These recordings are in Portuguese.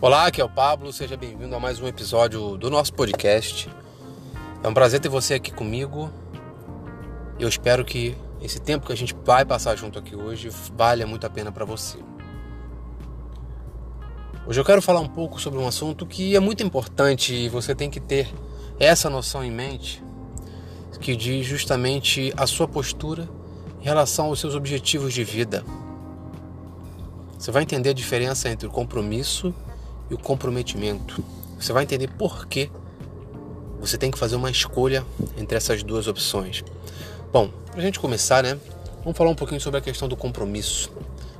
Olá, aqui é o Pablo, seja bem-vindo a mais um episódio do nosso podcast. É um prazer ter você aqui comigo. Eu espero que esse tempo que a gente vai passar junto aqui hoje valha muito a pena para você. Hoje eu quero falar um pouco sobre um assunto que é muito importante e você tem que ter essa noção em mente, que diz justamente a sua postura em relação aos seus objetivos de vida. Você vai entender a diferença entre o compromisso e o comprometimento. Você vai entender por que você tem que fazer uma escolha entre essas duas opções. Bom, para a gente começar, né? Vamos falar um pouquinho sobre a questão do compromisso.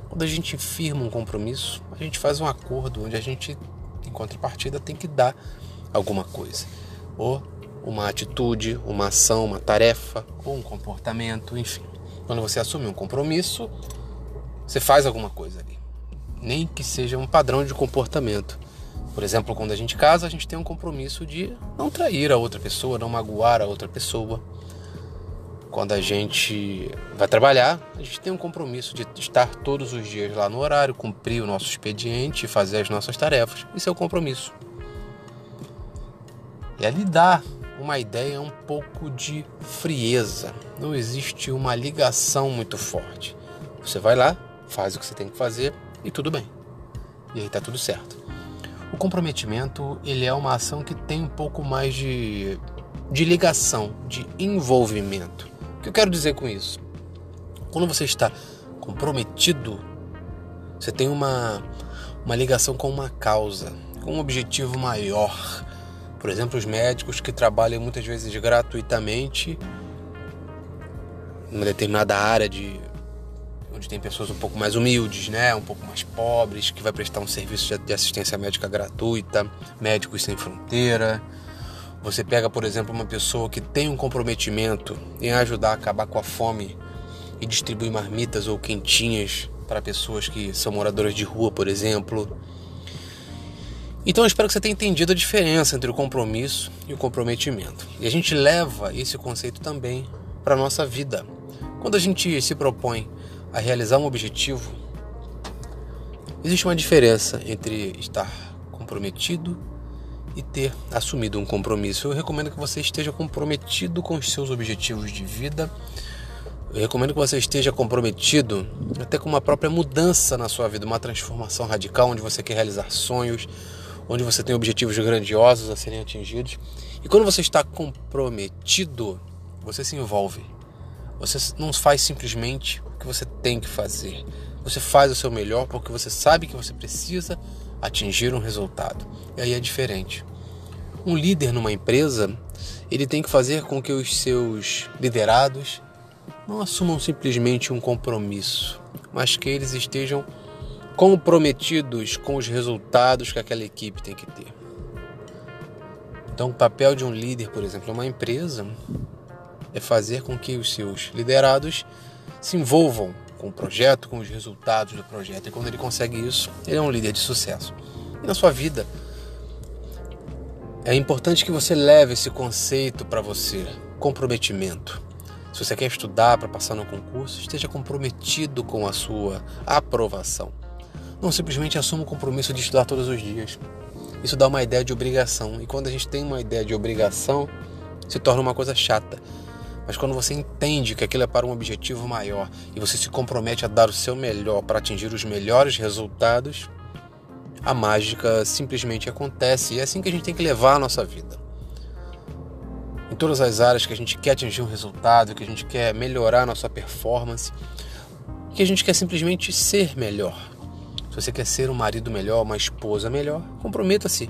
Quando a gente firma um compromisso, a gente faz um acordo onde a gente, em contrapartida, tem que dar alguma coisa. Ou uma atitude, uma ação, uma tarefa, ou um comportamento, enfim. Quando você assume um compromisso, você faz alguma coisa ali nem que seja um padrão de comportamento. Por exemplo, quando a gente casa, a gente tem um compromisso de não trair a outra pessoa, não magoar a outra pessoa. Quando a gente vai trabalhar, a gente tem um compromisso de estar todos os dias lá no horário, cumprir o nosso expediente, fazer as nossas tarefas. Isso é o compromisso. E ali dá uma ideia um pouco de frieza. Não existe uma ligação muito forte. Você vai lá, faz o que você tem que fazer, e tudo bem. E aí está tudo certo. O comprometimento, ele é uma ação que tem um pouco mais de, de ligação, de envolvimento. O que eu quero dizer com isso? Quando você está comprometido, você tem uma, uma ligação com uma causa, com um objetivo maior. Por exemplo, os médicos que trabalham muitas vezes gratuitamente numa determinada área de onde tem pessoas um pouco mais humildes, né, um pouco mais pobres, que vai prestar um serviço de assistência médica gratuita, médicos sem fronteira. Você pega, por exemplo, uma pessoa que tem um comprometimento em ajudar a acabar com a fome e distribuir marmitas ou quentinhas para pessoas que são moradoras de rua, por exemplo. Então eu espero que você tenha entendido a diferença entre o compromisso e o comprometimento. E a gente leva esse conceito também para a nossa vida. Quando a gente se propõe a realizar um objetivo, existe uma diferença entre estar comprometido e ter assumido um compromisso. Eu recomendo que você esteja comprometido com os seus objetivos de vida. Eu recomendo que você esteja comprometido até com uma própria mudança na sua vida, uma transformação radical onde você quer realizar sonhos, onde você tem objetivos grandiosos a serem atingidos. E quando você está comprometido, você se envolve. Você não faz simplesmente que você tem que fazer. Você faz o seu melhor porque você sabe que você precisa atingir um resultado. E aí é diferente. Um líder numa empresa, ele tem que fazer com que os seus liderados não assumam simplesmente um compromisso, mas que eles estejam comprometidos com os resultados que aquela equipe tem que ter. Então, o papel de um líder, por exemplo, numa empresa, é fazer com que os seus liderados se envolvam com o projeto, com os resultados do projeto. E quando ele consegue isso, ele é um líder de sucesso. E na sua vida, é importante que você leve esse conceito para você, comprometimento. Se você quer estudar para passar no concurso, esteja comprometido com a sua aprovação. Não simplesmente assuma o compromisso de estudar todos os dias. Isso dá uma ideia de obrigação. E quando a gente tem uma ideia de obrigação, se torna uma coisa chata. Mas quando você entende que aquilo é para um objetivo maior e você se compromete a dar o seu melhor para atingir os melhores resultados, a mágica simplesmente acontece. E é assim que a gente tem que levar a nossa vida. Em todas as áreas que a gente quer atingir um resultado, que a gente quer melhorar a nossa performance, que a gente quer simplesmente ser melhor. Se você quer ser um marido melhor, uma esposa melhor, comprometa-se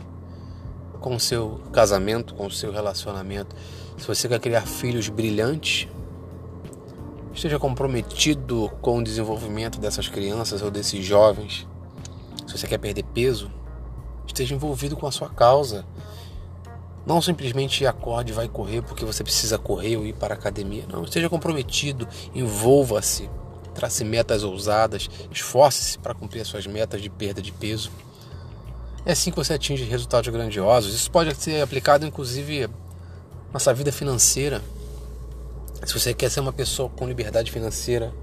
com o seu casamento, com o seu relacionamento. Se você quer criar filhos brilhantes, esteja comprometido com o desenvolvimento dessas crianças ou desses jovens. Se você quer perder peso, esteja envolvido com a sua causa. Não simplesmente acorde e vai correr porque você precisa correr ou ir para a academia. Não, esteja comprometido, envolva-se, trace metas ousadas, esforce-se para cumprir as suas metas de perda de peso. É assim que você atinge resultados grandiosos. Isso pode ser aplicado, inclusive, na nossa vida financeira. Se você quer ser uma pessoa com liberdade financeira,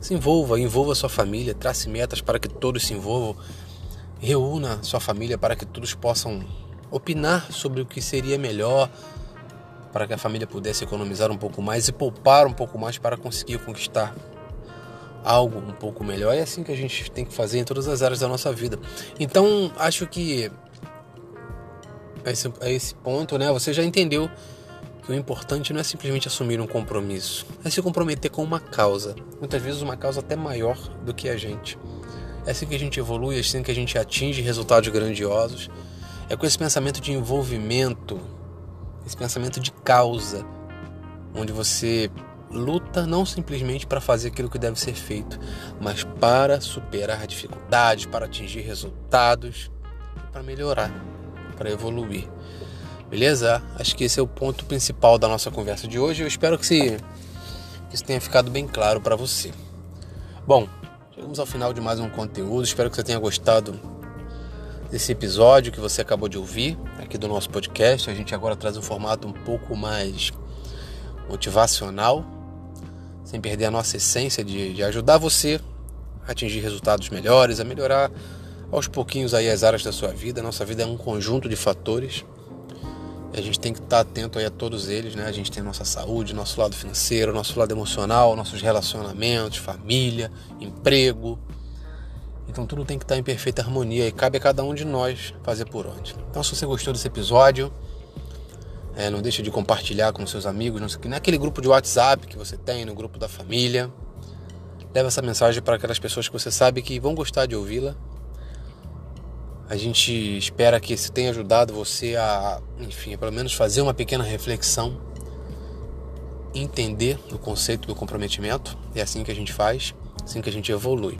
se envolva, envolva sua família, trace metas para que todos se envolvam. reúna sua família para que todos possam opinar sobre o que seria melhor para que a família pudesse economizar um pouco mais e poupar um pouco mais para conseguir conquistar algo um pouco melhor. É assim que a gente tem que fazer em todas as áreas da nossa vida. Então, acho que a esse, a esse ponto, né, você já entendeu que o importante não é simplesmente assumir um compromisso, é se comprometer com uma causa. Muitas vezes uma causa até maior do que a gente. É assim que a gente evolui, é assim que a gente atinge resultados grandiosos. É com esse pensamento de envolvimento, esse pensamento de causa, onde você luta não simplesmente para fazer aquilo que deve ser feito, mas para superar dificuldades, para atingir resultados, para melhorar, para evoluir. Beleza? Acho que esse é o ponto principal da nossa conversa de hoje. Eu espero que, se, que isso tenha ficado bem claro para você. Bom, chegamos ao final de mais um conteúdo. Espero que você tenha gostado desse episódio que você acabou de ouvir aqui do nosso podcast. A gente agora traz um formato um pouco mais motivacional, sem perder a nossa essência de, de ajudar você a atingir resultados melhores, a melhorar aos pouquinhos aí as áreas da sua vida. Nossa vida é um conjunto de fatores. E a gente tem que estar atento aí a todos eles, né? A gente tem a nossa saúde, nosso lado financeiro, nosso lado emocional, nossos relacionamentos, família, emprego. Então tudo tem que estar em perfeita harmonia e cabe a cada um de nós fazer por onde. Então se você gostou desse episódio, é, não deixe de compartilhar com seus amigos, naquele grupo de WhatsApp que você tem, no grupo da família. Leva essa mensagem para aquelas pessoas que você sabe que vão gostar de ouvi-la. A gente espera que isso tenha ajudado você a, enfim, pelo menos fazer uma pequena reflexão, entender o conceito do comprometimento. É assim que a gente faz, assim que a gente evolui.